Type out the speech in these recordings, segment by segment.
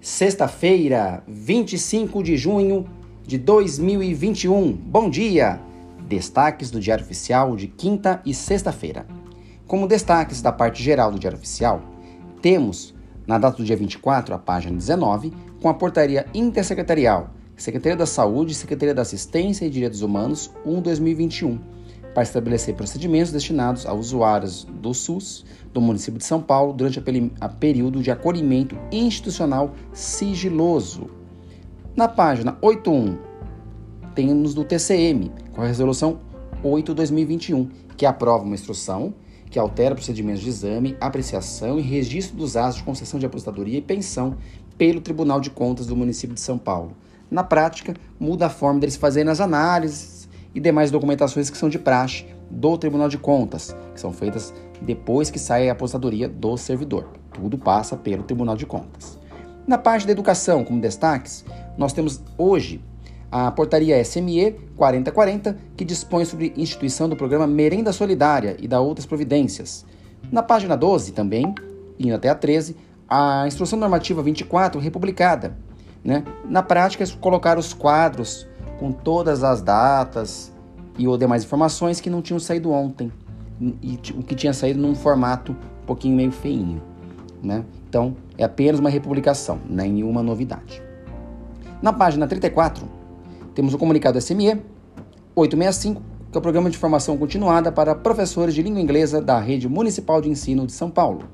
Sexta-feira, 25 de junho de 2021. Bom dia! Destaques do Diário Oficial de quinta e sexta-feira. Como destaques da parte geral do Diário Oficial, temos, na data do dia 24, a página 19, com a portaria intersecretarial Secretaria da Saúde Secretaria da Assistência e Direitos Humanos 1-2021 para estabelecer procedimentos destinados a usuários do SUS do município de São Paulo durante a, a período de acolhimento institucional sigiloso. Na página 81, temos do TCM, com a resolução 8/2021, que aprova uma instrução que altera procedimentos de exame, apreciação e registro dos atos de concessão de aposentadoria e pensão pelo Tribunal de Contas do município de São Paulo. Na prática, muda a forma deles fazerem as análises e demais documentações que são de praxe do Tribunal de Contas, que são feitas depois que sai a aposentadoria do servidor. Tudo passa pelo Tribunal de Contas. Na parte da educação, como destaques, nós temos hoje a portaria SME 4040, que dispõe sobre instituição do programa Merenda Solidária e da outras providências. Na página 12 também, indo até a 13, a Instrução Normativa 24 republicada. Né? Na prática, colocar os quadros com todas as datas e ou demais informações que não tinham saído ontem e o que tinha saído num formato um pouquinho meio feinho, né? Então, é apenas uma republicação, nenhuma novidade. Na página 34, temos o comunicado SME 865, que é o Programa de Formação Continuada para Professores de Língua Inglesa da Rede Municipal de Ensino de São Paulo.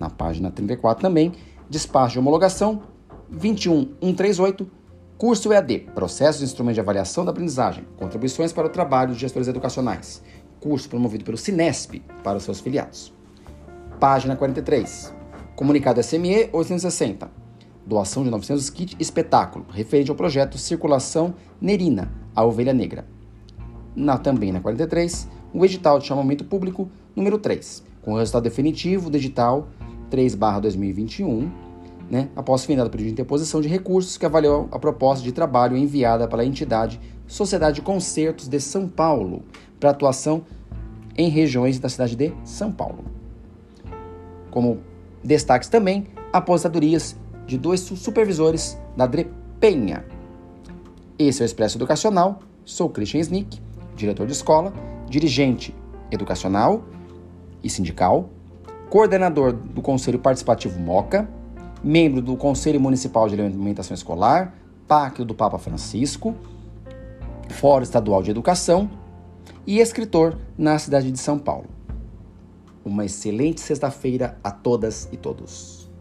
Na página 34 também, despacho de homologação 21138 Curso EAD, Processos e Instrumentos de Avaliação da Aprendizagem, Contribuições para o Trabalho de Gestores Educacionais. Curso promovido pelo Sinesp para os seus filiados. Página 43. Comunicado SME 860. Doação de 900 kits espetáculo, referente ao projeto Circulação Nerina, a Ovelha Negra. Na, também na 43, o edital de chamamento público número 3, com o resultado definitivo do edital 3/2021 né, após findado o período de interposição de recursos que avaliou a proposta de trabalho enviada pela entidade Sociedade de Concertos de São Paulo para atuação em regiões da cidade de São Paulo. Como destaques também, aposentadorias de dois supervisores da DREPenha. Esse é o Expresso Educacional, sou Christian Snick, diretor de escola, dirigente educacional e sindical, coordenador do Conselho Participativo MOCA, membro do Conselho Municipal de Alimentação Escolar, Pacto do Papa Francisco, Fórum Estadual de Educação e escritor na cidade de São Paulo. Uma excelente sexta-feira a todas e todos.